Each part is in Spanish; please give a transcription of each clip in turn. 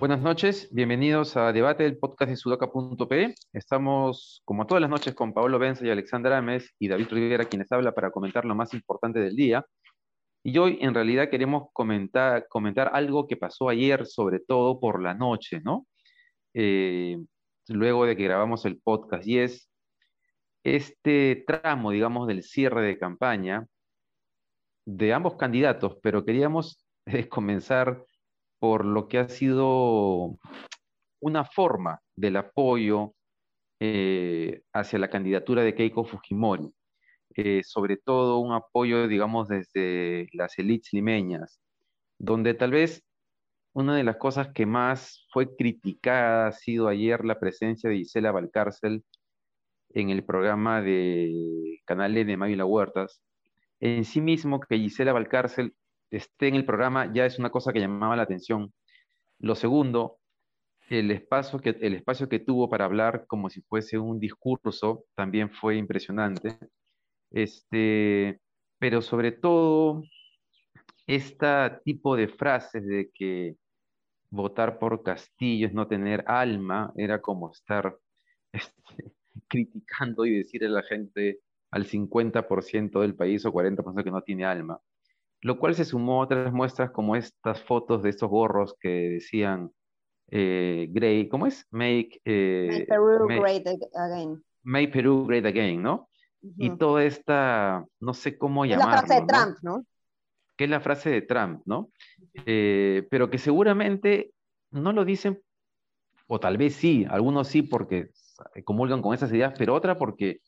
Buenas noches, bienvenidos a Debate del podcast de sudoka.p. Estamos, como todas las noches, con Paolo Benza y Alexandra Ames y David Rivera, quienes habla para comentar lo más importante del día. Y hoy, en realidad, queremos comentar, comentar algo que pasó ayer, sobre todo por la noche, ¿no? Eh, luego de que grabamos el podcast, y es este tramo, digamos, del cierre de campaña de ambos candidatos, pero queríamos comenzar por lo que ha sido una forma del apoyo eh, hacia la candidatura de Keiko Fujimori, eh, sobre todo un apoyo, digamos, desde las élites limeñas, donde tal vez una de las cosas que más fue criticada ha sido ayer la presencia de Gisela Valcárcel en el programa de Canal de Mávila Huertas. En sí mismo, que Gisela Valcárcel esté en el programa ya es una cosa que llamaba la atención. Lo segundo, el espacio que, el espacio que tuvo para hablar como si fuese un discurso también fue impresionante. Este, pero sobre todo, este tipo de frases de que votar por Castillo es no tener alma, era como estar este, criticando y decirle a la gente al 50% del país o 40% que no tiene alma lo cual se sumó a otras muestras como estas fotos de estos gorros que decían eh, Grey, ¿cómo es? Make, eh, Peru Great Again. Make Peru Great Again, ¿no? Y toda esta, no sé cómo llamarlo. La frase de Trump, ¿no? Que es la frase de Trump, ¿no? Eh, pero que seguramente no lo dicen, o tal vez sí, algunos sí porque comulgan con esas ideas, pero otra porque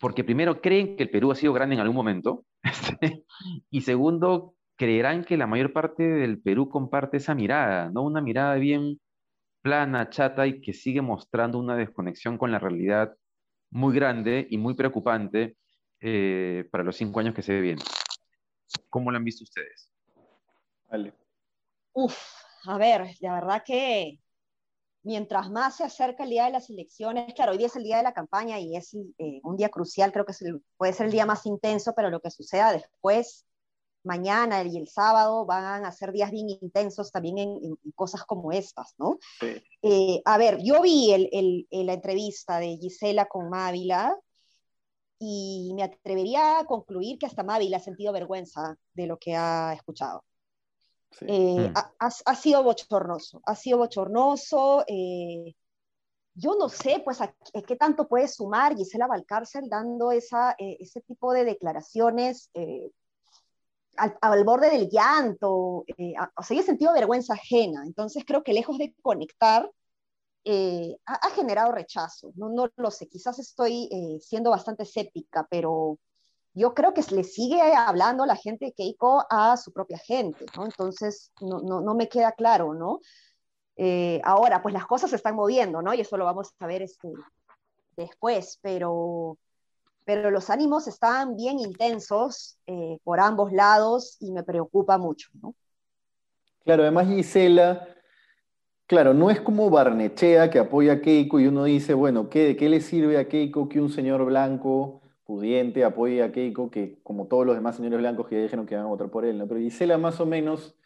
porque primero creen que el Perú ha sido grande en algún momento, este, y segundo, creerán que la mayor parte del Perú comparte esa mirada, ¿no? Una mirada bien plana, chata y que sigue mostrando una desconexión con la realidad muy grande y muy preocupante eh, para los cinco años que se vienen. ¿Cómo lo han visto ustedes? Vale. Uf, a ver, la verdad que mientras más se acerca el día de las elecciones, claro, hoy día es el día de la campaña y es eh, un día crucial, creo que puede ser el día más intenso, pero lo que suceda después, mañana y el sábado, van a ser días bien intensos también en, cosas como estas, ¿no? Eh, a ver, yo vi el, la entrevista de Gisela con Mávila y me atrevería a concluir que hasta Mávila ha sentido vergüenza de lo que ha escuchado. Eh, mm. ha, sido bochornoso, ha sido bochornoso. Eh, yo no sé, pues, qué tanto puede sumar Gisela Valcárcel dando esa, eh, ese tipo de declaraciones al, borde del llanto. o sea, he sentido vergüenza ajena. Entonces, creo que lejos de conectar, ha, ha, generado rechazo. No, lo sé, quizás estoy siendo bastante escéptica, pero yo creo que le sigue hablando la gente de Keiko a su propia gente, ¿no? Entonces, no, me queda claro, ¿no? Eh, ahora, pues las cosas se están moviendo, ¿no? Y eso lo vamos a ver este, después, pero, pero los ánimos están bien intensos eh, por ambos lados y me preocupa mucho, ¿no? Claro, además Gisela, claro, no es como Barnechea que apoya a Keiko y uno dice, bueno, ¿qué, ¿de qué le sirve a Keiko que un señor blanco pudiente apoye a Keiko, que como todos los demás señores blancos que ya dijeron que van a votar por él, ¿no? Pero Gisela más o menos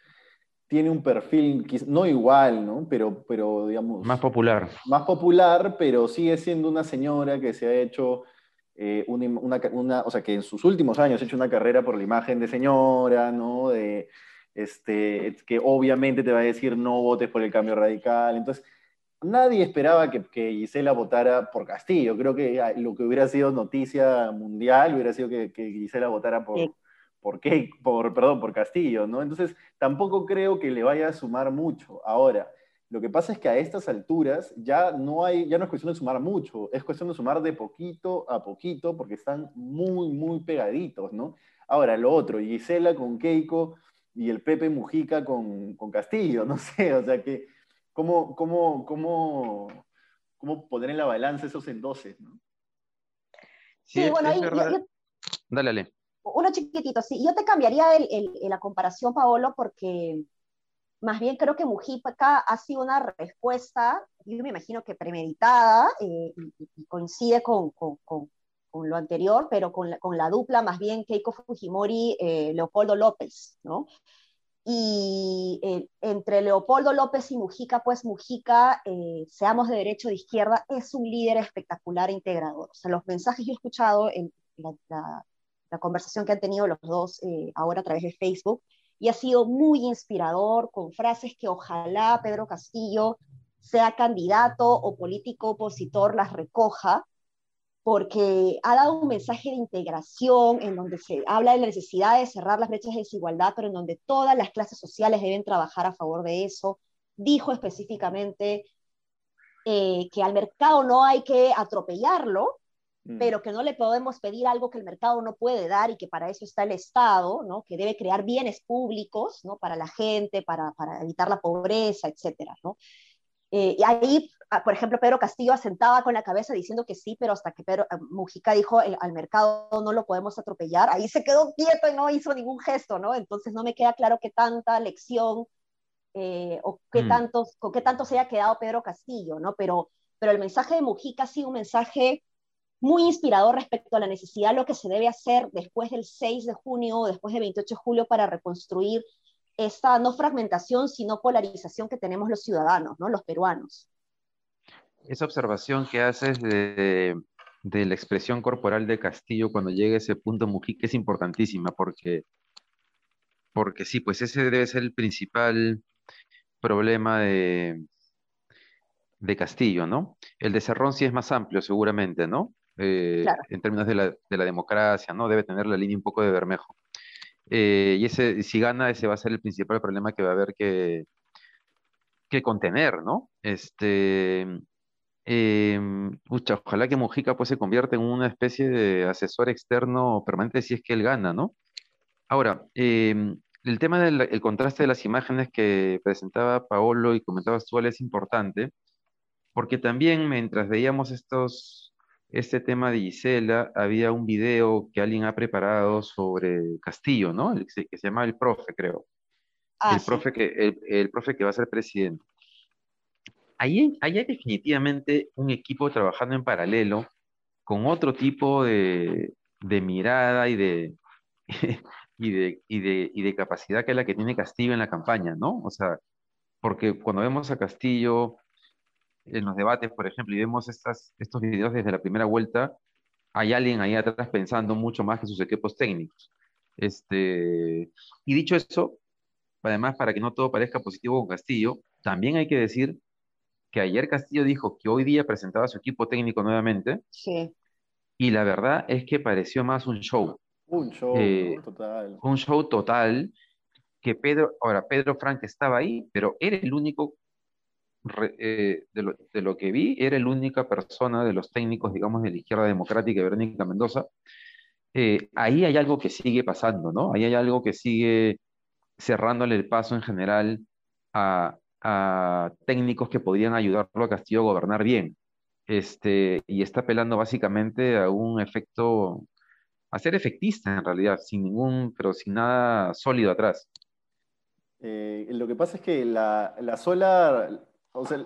tiene un perfil, no igual, ¿no? Pero, pero digamos... Más popular. Más popular, pero sigue siendo una señora que se ha hecho... Eh, una, o sea, que en sus últimos años ha hecho una carrera por la imagen de señora, ¿no? De, este, que obviamente te va a decir no votes por el cambio radical. Entonces, nadie esperaba que, Gisela votara por Castillo. Creo que ah, lo que hubiera sido noticia mundial hubiera sido que, Gisela votara por, por, por, perdón, por Castillo, ¿no? Entonces, tampoco creo que le vaya a sumar mucho. Ahora, lo que pasa es que a estas alturas ya no, hay, ya no es cuestión de sumar mucho, es cuestión de sumar de poquito a poquito porque están muy, muy pegaditos, ¿no? Ahora, lo otro, Gisela con Keiko y el Pepe Mujica con, con Castillo, no sé, o sea que ¿Cómo, cómo, cómo, cómo poner en la balanza esos endoses? ¿no? Sí, bueno, ahí, dale, dale. Uno chiquitito, sí. Yo te cambiaría el, el, la comparación, Paolo, porque más bien creo que Mujica ha sido una respuesta yo me imagino que premeditada y, coincide con, con, con, lo anterior, pero con la, con la, dupla más bien Keiko Fujimori-Leopoldo López, ¿no? y eh, entre Leopoldo López y Mujica, pues Mujica, eh, seamos de derecho o de izquierda, es un líder espectacular e integrador. O sea, los mensajes que he escuchado en la, conversación que han tenido los dos eh, ahora a través de Facebook, y ha sido muy inspirador, con frases que ojalá Pedro Castillo sea candidato o político opositor las recoja, porque ha dado un mensaje de integración en donde se habla de la necesidad de cerrar las brechas de desigualdad, pero en donde todas las clases sociales deben trabajar a favor de eso. Dijo específicamente eh, que al mercado no hay que atropellarlo, mm. pero que no le podemos pedir algo que el mercado no puede dar y que para eso está el Estado, ¿no? que debe crear bienes públicos ¿no? para la gente, para, para evitar la pobreza, etcétera, ¿no? Eh, y ahí, ah, por ejemplo, Pedro Castillo asentaba con la cabeza diciendo que sí, pero hasta que Pedro, eh, Mujica dijo al mercado no lo podemos atropellar, ahí se quedó quieto y no hizo ningún gesto, ¿no? Entonces no me queda claro qué tanta lección eh, o qué, mm. tanto, con qué tanto se haya quedado Pedro Castillo, ¿no? Pero, pero el mensaje de Mujica ha sido un mensaje muy inspirador respecto a la necesidad de lo que se debe hacer después del 6 de junio o después del 28 de julio para reconstruir esta no fragmentación, sino polarización que tenemos los ciudadanos, ¿no? los peruanos. Esa observación que haces de, la expresión corporal de Castillo cuando llega a ese punto Mujica es importantísima porque, porque sí, pues ese debe ser el principal problema de, de Castillo, ¿no? El de Cerrón sí es más amplio seguramente, ¿no? Eh, en términos de la, de la democracia, ¿no? Debe tener la línea un poco de Bermejo. Eh, y ese, si gana, ese va a ser el principal problema que va a haber que, que contener, ¿no? Este, em, ojalá que Mujica pues, se convierta en una especie de asesor externo permanente si es que él gana, ¿no? Ahora, em, el tema del contraste de las imágenes que presentaba Paolo y comentabas tú, es importante, porque también mientras veíamos estos este tema de Gisela, había un video que alguien ha preparado sobre Castillo, ¿no? que se llama El Profe, creo. Ah, el, profe que, el, profe que va a ser presidente. Ahí, hay definitivamente un equipo trabajando en paralelo con otro tipo de, mirada y de, capacidad que es la que tiene Castillo en la campaña, ¿no? O sea, porque cuando vemos a Castillo en los debates, por ejemplo, y vemos estos videos desde la primera vuelta, hay alguien ahí atrás pensando mucho más que sus equipos técnicos. Este, y dicho eso, además, para que no todo parezca positivo con Castillo, también hay que decir que ayer Castillo dijo que hoy día presentaba su equipo técnico nuevamente. Sí. Y la verdad es que pareció más un show. Un show eh, total. Un show total. Que Pedro, ahora Pedro Frank estaba ahí, pero era el único eh, de, lo, que vi, era la única persona de los técnicos, digamos, de la izquierda democrática, Verónica Mendoza. Eh, ahí hay algo que sigue pasando, ¿no? Ahí hay algo que sigue cerrándole el paso en general a, técnicos que podrían ayudarlo a Castillo a gobernar bien. Este, y está apelando básicamente a un efecto, a ser efectista en realidad, sin ningún, pero sin nada sólido atrás. Eh, lo que pasa es que la, la sola o sea,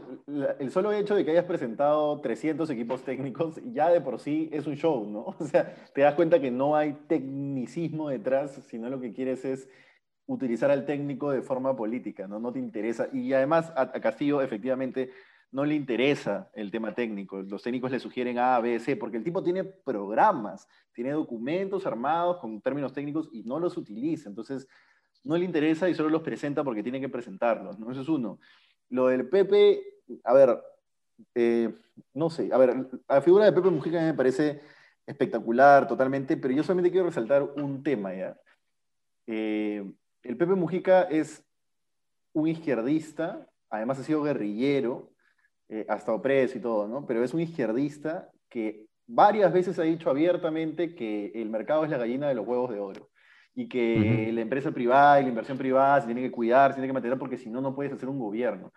el, solo hecho de que hayas presentado 300 equipos técnicos ya de por sí es un show, ¿no? O sea, te das cuenta que no hay tecnicismo detrás, sino lo que quieres es utilizar al técnico de forma política, ¿no? No te interesa. Y además a, Castillo efectivamente no le interesa el tema técnico. Los técnicos le sugieren A, B, C, porque el tipo tiene programas, tiene documentos armados con términos técnicos y no los utiliza. Entonces, no le interesa y solo los presenta porque tiene que presentarlos, ¿no? Eso es uno. Lo del Pepe, a ver, eh, no sé, a ver, la figura de Pepe Mujica me parece espectacular totalmente, pero yo solamente quiero resaltar un tema ya. Eh, el Pepe Mujica es un izquierdista, además ha sido guerrillero, eh, ha estado preso y todo, ¿no? Pero es un izquierdista que varias veces ha dicho abiertamente que el mercado es la gallina de los huevos de oro y que la empresa privada y la inversión privada se tiene que cuidar, se tiene que mantener porque si no, no puedes hacer un gobierno.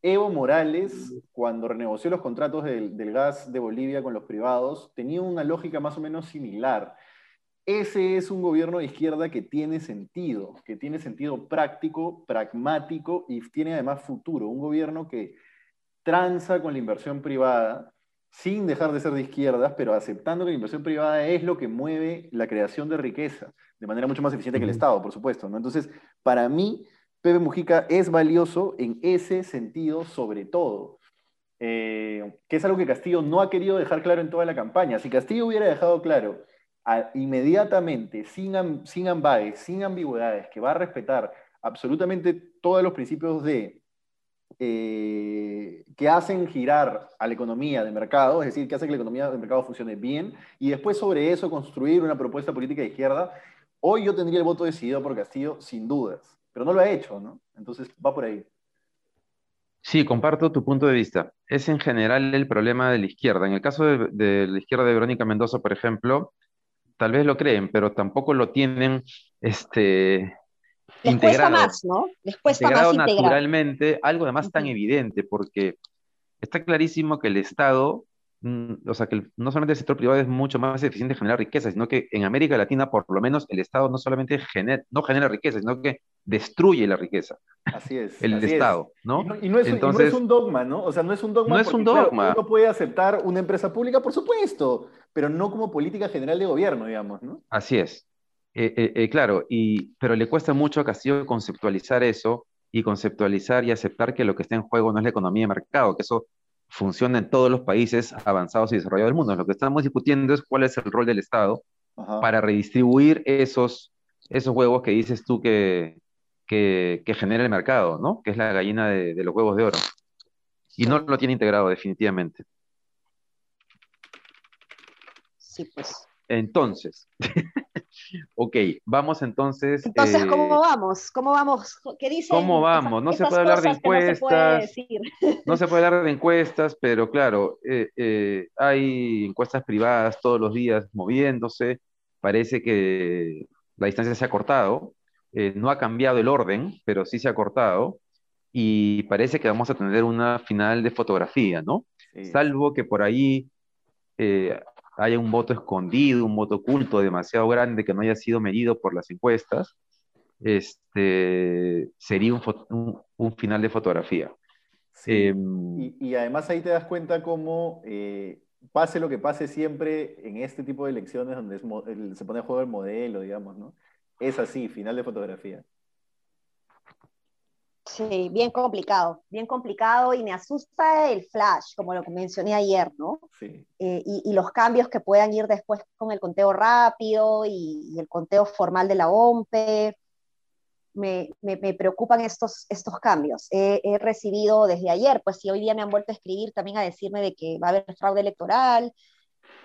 Evo Morales, cuando renegoció los contratos del, del, gas de Bolivia con los privados, tenía una lógica más o menos similar. Ese es un gobierno de izquierda que tiene sentido, que tiene sentido práctico, pragmático y tiene además futuro. Un gobierno que tranza con la inversión privada sin dejar de ser de izquierdas, pero aceptando que la inversión privada es lo que mueve la creación de riqueza, de manera mucho más eficiente que el Estado, por supuesto. ¿no? Entonces, para mí, Pepe Mujica es valioso en ese sentido sobre todo, eh, que es algo que Castillo no ha querido dejar claro en toda la campaña. Si Castillo hubiera dejado claro inmediatamente, sin, sin ambages, sin ambigüedades, que va a respetar absolutamente todos los principios de eh, que hacen girar a la economía de mercado, es decir, que hace que la economía de mercado funcione bien, y después sobre eso construir una propuesta política de izquierda, hoy yo tendría el voto decidido por Castillo sin dudas, pero no lo ha hecho, ¿no? Entonces va por ahí. Sí, comparto tu punto de vista. Es en general el problema de la izquierda. En el caso de, de la izquierda de Verónica Mendoza, por ejemplo, tal vez lo creen, pero tampoco lo tienen este, les cuesta más, ¿no? Les cuesta más integrar. naturalmente, algo además tan evidente, porque está clarísimo que el Estado, mm, o sea, que no solamente el sector privado es mucho más eficiente en generar riqueza, sino que en América Latina, por lo menos, el Estado no solamente genera, no genera riqueza, sino que destruye la riqueza. Así es. El Estado, ¿no? Y no, es, Entonces, un dogma, ¿no? O sea, no es un dogma. No es un dogma. uno puede aceptar una empresa pública, por supuesto, pero no como política general de gobierno, digamos, ¿no? Así es. Eh, eh, eh, claro, y, pero le cuesta mucho a Castillo conceptualizar eso y conceptualizar y aceptar que lo que está en juego no es la economía de mercado, que eso funciona en todos los países avanzados y desarrollados del mundo. Lo que estamos discutiendo es cuál es el rol del Estado para redistribuir esos, esos huevos que dices tú que, que, genera el mercado, ¿no? Que es la gallina de, de los huevos de oro. Y no lo tiene integrado definitivamente. Sí, pues. Entonces, ok, vamos entonces. Entonces, ¿cómo eh, vamos? ¿Cómo vamos? ¿Qué dice? ¿Cómo vamos? No se puede hablar de encuestas. No se, puede hablar de encuestas, pero claro, eh, eh, hay encuestas privadas todos los días moviéndose. Parece que la distancia se ha cortado. no ha cambiado el orden, pero sí se ha cortado. Y parece que vamos a tener una final de fotografía, ¿no? Salvo que por ahí haya un voto escondido, un voto oculto demasiado grande que no haya sido medido por las encuestas, este, sería un, un, final de fotografía. Em, y, además ahí te das cuenta cómo, eh, pase lo que pase siempre en este tipo de elecciones donde se pone a juego el modelo, digamos, ¿no? Es así, final de fotografía. Sí, bien complicado, bien complicado y me asusta el flash, como lo mencioné ayer, ¿no? Sí. Eh, y, los cambios que puedan ir después con el conteo rápido y, el conteo formal de la OMPE. Me, me, preocupan estos, estos cambios. He, recibido desde ayer, pues si hoy día me han vuelto a escribir también a decirme de que va a haber fraude electoral.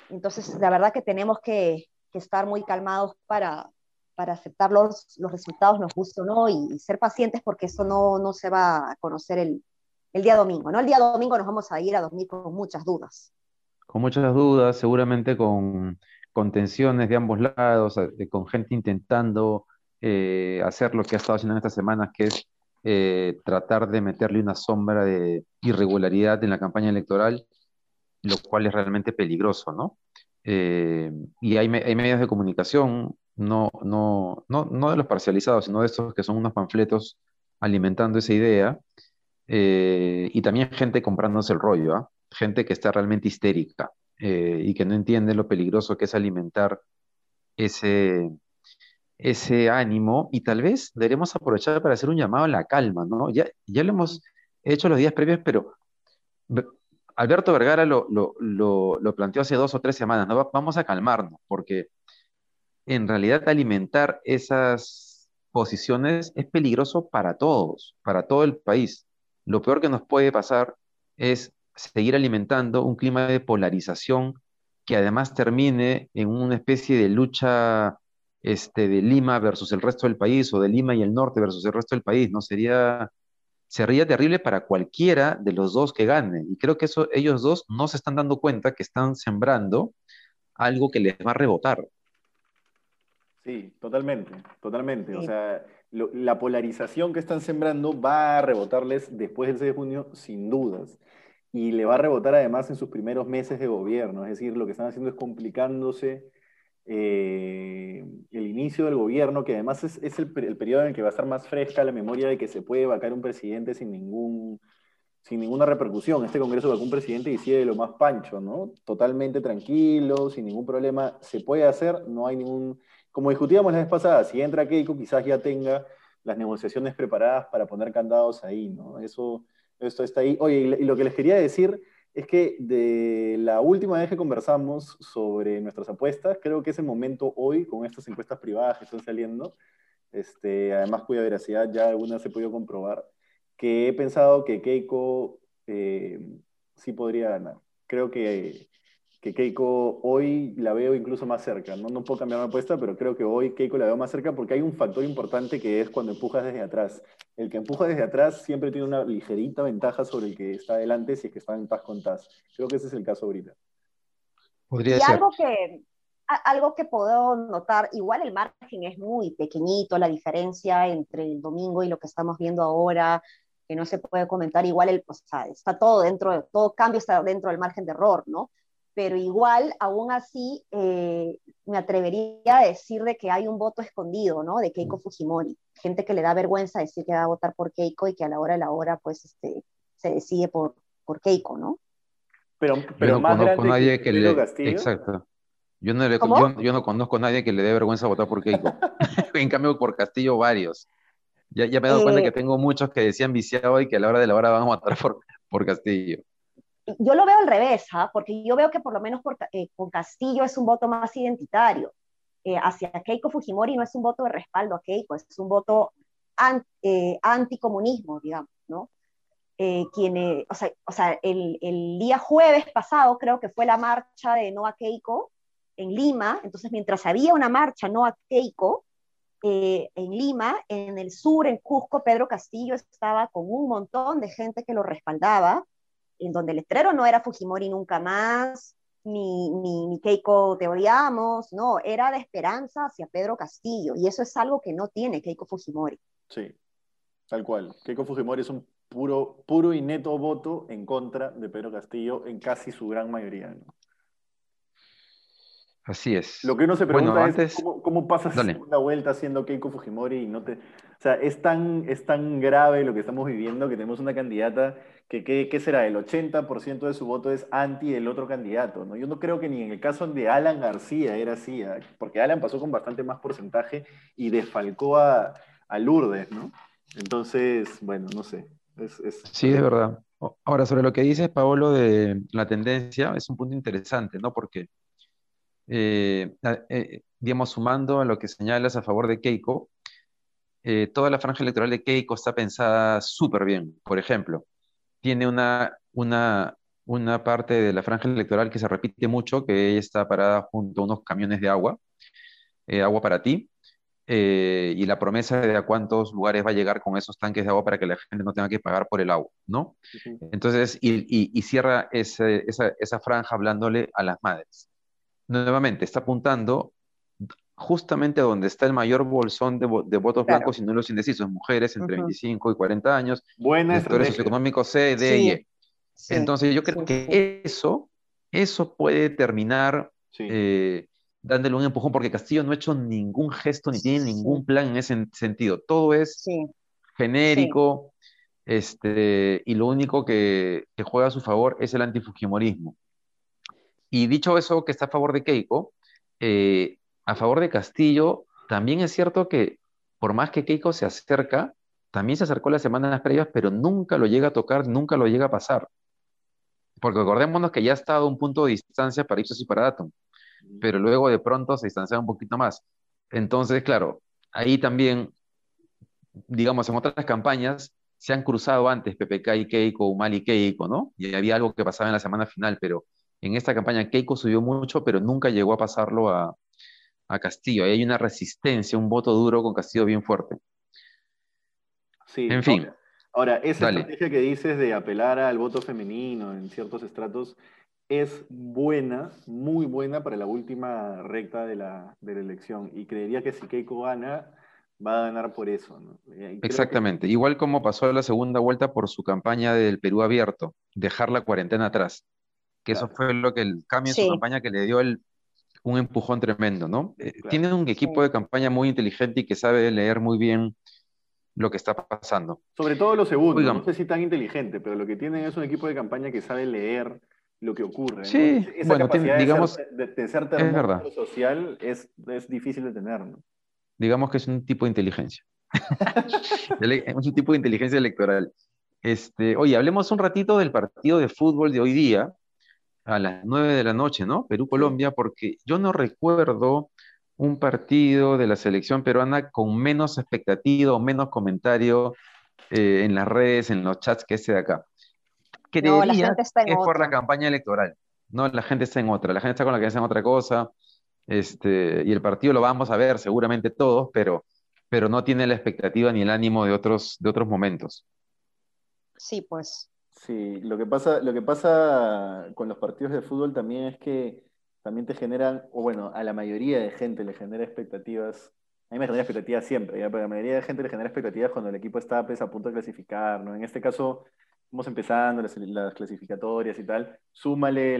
Entonces, la verdad que tenemos que, que estar muy calmados para, para aceptar los, los resultados, nos guste o no, y, ser pacientes porque eso no, no se va a conocer el, el, día domingo, ¿no? El día domingo nos vamos a ir a dormir con muchas dudas. Con muchas dudas, seguramente con, con tensiones de ambos lados, eh, con gente intentando eh, hacer lo que ha estado haciendo en estas semanas, que es eh, tratar de meterle una sombra de irregularidad en la campaña electoral, lo cual es realmente peligroso, ¿no? y hay, hay, medios de comunicación no, no, no, no de los parcializados, sino de estos que son unos panfletos alimentando esa idea, eh, y también gente comprándose el rollo, ¿ah? gente que está realmente histérica eh, y que no entiende lo peligroso que es alimentar ese, ese ánimo, y tal vez deberemos aprovechar para hacer un llamado a la calma, ¿no? Ya, ya lo hemos hecho los días previos, pero Alberto Vergara lo, lo, planteó hace dos o tres semanas, ¿no? Vamos a calmarnos, porque en realidad alimentar esas posiciones es peligroso para todos, para todo el país. Lo peor que nos puede pasar es seguir alimentando un clima de polarización que además termine en una especie de lucha este, de Lima versus el resto del país o de Lima y el norte versus el resto del país. ¿no? Sería, sería terrible para cualquiera de los dos que gane. Y creo que eso, ellos dos no se están dando cuenta que están sembrando algo que les va a rebotar. Sí, totalmente, totalmente. O sea, la polarización que están sembrando va a rebotarles después del 6 de junio, sin dudas. Y le va a rebotar además en sus primeros meses de gobierno. Es decir, lo que están haciendo es complicándose eh, el inicio del gobierno, que además es, el, periodo en el que va a estar más fresca la memoria de que se puede vacar un presidente sin ningún, sin ninguna repercusión. Este Congreso va con un presidente y sigue lo más pancho, ¿no? Totalmente tranquilo, sin ningún problema. Se puede hacer, no hay ningún... Como discutíamos la vez pasada, si entra Keiko, quizás ya tenga las negociaciones preparadas para poner candados ahí, ¿no? Eso, esto está ahí. Oye, y lo que les quería decir es que de la última vez que conversamos sobre nuestras apuestas, creo que es el momento hoy, con estas encuestas privadas que están saliendo, este, además cuya veracidad ya algunas ha podido comprobar, que he pensado que Keiko eh, sí podría ganar. Creo que, que, Keiko hoy la veo incluso más cerca. ¿no? no puedo cambiar mi apuesta, pero creo que hoy Keiko la veo más cerca porque hay un factor importante que es cuando empujas desde atrás. El que empuja desde atrás siempre tiene una ligerita ventaja sobre el que está adelante si es que está en paz con Taz. Creo que ese es el caso ahorita. Podría y algo que, algo que puedo notar, igual el margen es muy pequeñito, la diferencia entre el domingo y lo que estamos viendo ahora, que no se puede comentar, igual el, o sea, está todo dentro, todo cambio está dentro del margen de error, ¿no? Pero igual, aún así, eh, me atrevería a decir de que hay un voto escondido, ¿no? De Keiko Fujimori. Gente que le da vergüenza decir que va a votar por Keiko y que a la hora de la hora, pues, este, se decide por, por Keiko, ¿no? Pero, pero más conozco nadie que, le... Exacto. Yo no, yo, no conozco a nadie que le dé vergüenza votar por Keiko. en cambio, por Castillo, varios. Ya, me he dado cuenta que eh, tengo muchos que decían viciado y que a la hora de la hora van a matar por, por Castillo. Yo lo veo al revés, ¿ah? porque yo veo que por lo menos por, eh, con Castillo es un voto más identitario. Eh, hacia Keiko Fujimori no es un voto de respaldo a Keiko, es un voto anticomunismo, digamos, ¿no? quien, o sea, o sea el, el, día jueves pasado creo que fue la marcha de No a Keiko en Lima, entonces mientras había una marcha No a Keiko, eh, en Lima, en el sur, en Cusco, Pedro Castillo estaba con un montón de gente que lo respaldaba, en donde el letrero no era Fujimori nunca más, ni, ni, Keiko te odiamos, no, era de esperanza hacia Pedro Castillo, y eso es algo que no tiene Keiko Fujimori. Sí, tal cual. Keiko Fujimori es un puro, puro y neto voto en contra de Pedro Castillo en casi su gran mayoría. Así es. Lo que uno se pregunta es ¿cómo, cómo pasas una vuelta haciendo Keiko Fujimori y no te... O sea, es tan, es tan grave lo que estamos viviendo que tenemos una candidata que, ¿qué será? El 80% de su voto es anti el otro candidato, ¿no? Yo no creo que ni en el caso de Alan García era así, ¿ah? porque Alan pasó con bastante más porcentaje y desfalcó a, a Lourdes, ¿no? Entonces, bueno, no sé. Sí, de verdad. Ahora, sobre lo que dices, Paolo, de la tendencia, es un punto interesante, ¿no? Porque eh, eh, digamos, sumando a lo que señalas a favor de Keiko, eh, toda la franja electoral de Keiko está pensada súper bien. Por ejemplo, tiene una, una, una parte de la franja electoral que se repite mucho, que ella está parada junto a unos camiones de agua, agua para ti, y la promesa de a cuántos lugares va a llegar con esos tanques de agua para que la gente no tenga que pagar por el agua, ¿no? Entonces, y, y, cierra esa, esa franja hablándole a las madres nuevamente está apuntando justamente a donde está el mayor bolsón de, votos blancos y los indecisos, mujeres entre 25 y 40 años, Buena sectores socioeconómicos C, D y. E. Entonces yo creo que eso, eso puede terminar eh, dándole un empujón, porque Castillo no ha hecho ningún gesto ni tiene ningún plan en ese sentido. Todo es genérico, este, y lo único que, que, juega a su favor es el antifujimorismo. Y dicho eso, que está a favor de Keiko, eh, a favor de Castillo, también es cierto que por más que Keiko se acerca, también se acercó las semanas previas, pero nunca lo llega a tocar, nunca lo llega a pasar. Porque acordémonos que ya ha estado a un punto de distancia para Ipsos y para Datum, pero luego de pronto se distancia un poquito más. Entonces, claro, ahí también, digamos, en otras campañas se han cruzado antes PPK y Keiko, Umal y Keiko, ¿no? Y había algo que pasaba en la semana final, pero en esta campaña Keiko subió mucho, pero nunca llegó a pasarlo a, Castillo. Ahí hay una resistencia, un voto duro con Castillo bien fuerte. Sí, en fin. Ahora, esa estrategia que dices de apelar al voto femenino en ciertos estratos es buena, muy buena para la última recta de la, elección. Y creería que si Keiko gana, va a ganar por eso. Exactamente. Igual como pasó la segunda vuelta por su campaña del Perú abierto, dejar la cuarentena atrás que eso fue lo que el cambio en su campaña que le dio el, un empujón tremendo, ¿no? Eh, tiene un equipo de campaña muy inteligente y que sabe leer muy bien lo que está pasando. Sobre todo lo segundo, no sé si tan inteligente, pero lo que tienen es un equipo de campaña que sabe leer lo que ocurre. Sí, Esa bueno, capacidad digamos, de ser, de, de ser es verdad. social es, es difícil de tener, ¿no? Digamos que es un tipo de inteligencia. Es un tipo de inteligencia electoral. Este, oye, hablemos un ratito del partido de fútbol de hoy día, a las 9 de la noche, ¿no? Perú-Colombia, porque yo no recuerdo un partido de la selección peruana con menos expectativa o menos comentario eh, en las redes, en los chats que ese de acá. No, la gente está en que es por la campaña electoral. No, la gente está en otra. La gente está con la cabeza en otra cosa. Este, y el partido lo vamos a ver seguramente todos, pero, pero no tiene la expectativa ni el ánimo de otros, de otros momentos. Sí, pues. Sí, lo que pasa, lo que pasa con los partidos de fútbol también es que también te generan, o bueno, a la mayoría de gente le genera expectativas. A mí me genera expectativas siempre. Pero a la mayoría de gente le genera expectativas cuando el equipo está pues, a punto de clasificar, ¿no? En este caso, estamos empezando las, las clasificatorias y tal. Súmale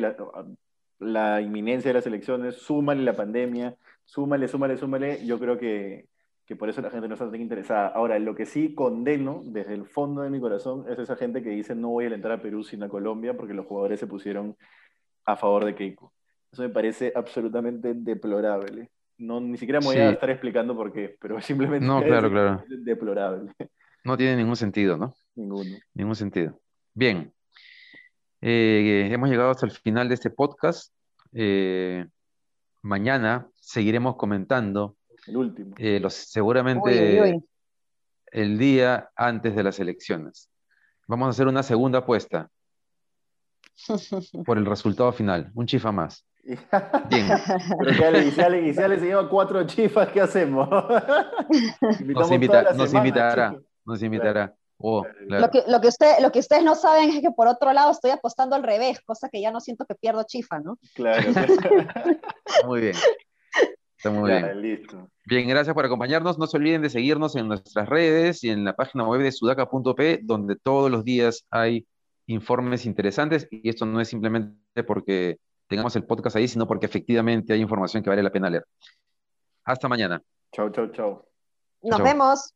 la inminencia de las elecciones, súmale la pandemia, súmale, súmale, súmale. Yo creo que, que por eso la gente no está tan interesada. Ahora, lo que sí condeno desde el fondo de mi corazón es esa gente que dice no voy a alentar a Perú sino a Colombia porque los jugadores se pusieron a favor de Keiko. Eso me parece absolutamente deplorable. No, ni siquiera me voy a estar explicando por qué, pero simplemente No, claro, decir claro. es deplorable. No tiene ningún sentido, ¿no? Ninguno. Ningún sentido. Bien. Eh, hemos llegado hasta el final de este podcast. Eh, mañana seguiremos comentando El último. eh, los, Uy, uy, seguramente uy. el día antes de las elecciones. Vamos a hacer una segunda apuesta por el resultado final, un chifa más. Bien, Pero que Ale, y si Ale, y si Ale se lleva cuatro chifas, ¿qué hacemos? Nos, invita- nos semana, invitará, nos invitará. Oh, claro. Lo que, lo, que usted, lo que ustedes no saben es que por otro lado estoy apostando al revés, cosa que ya no siento que pierdo chifa, ¿no? Claro, Muy bien. Está muy bien. listo. Bien, gracias por acompañarnos. No se olviden de seguirnos en nuestras redes y en la página web de sudaca.p, donde todos los días hay informes interesantes. Y esto no es simplemente porque tengamos el podcast ahí, sino porque efectivamente hay información que vale la pena leer. Hasta mañana. Chau, chau, chau. Nos vemos.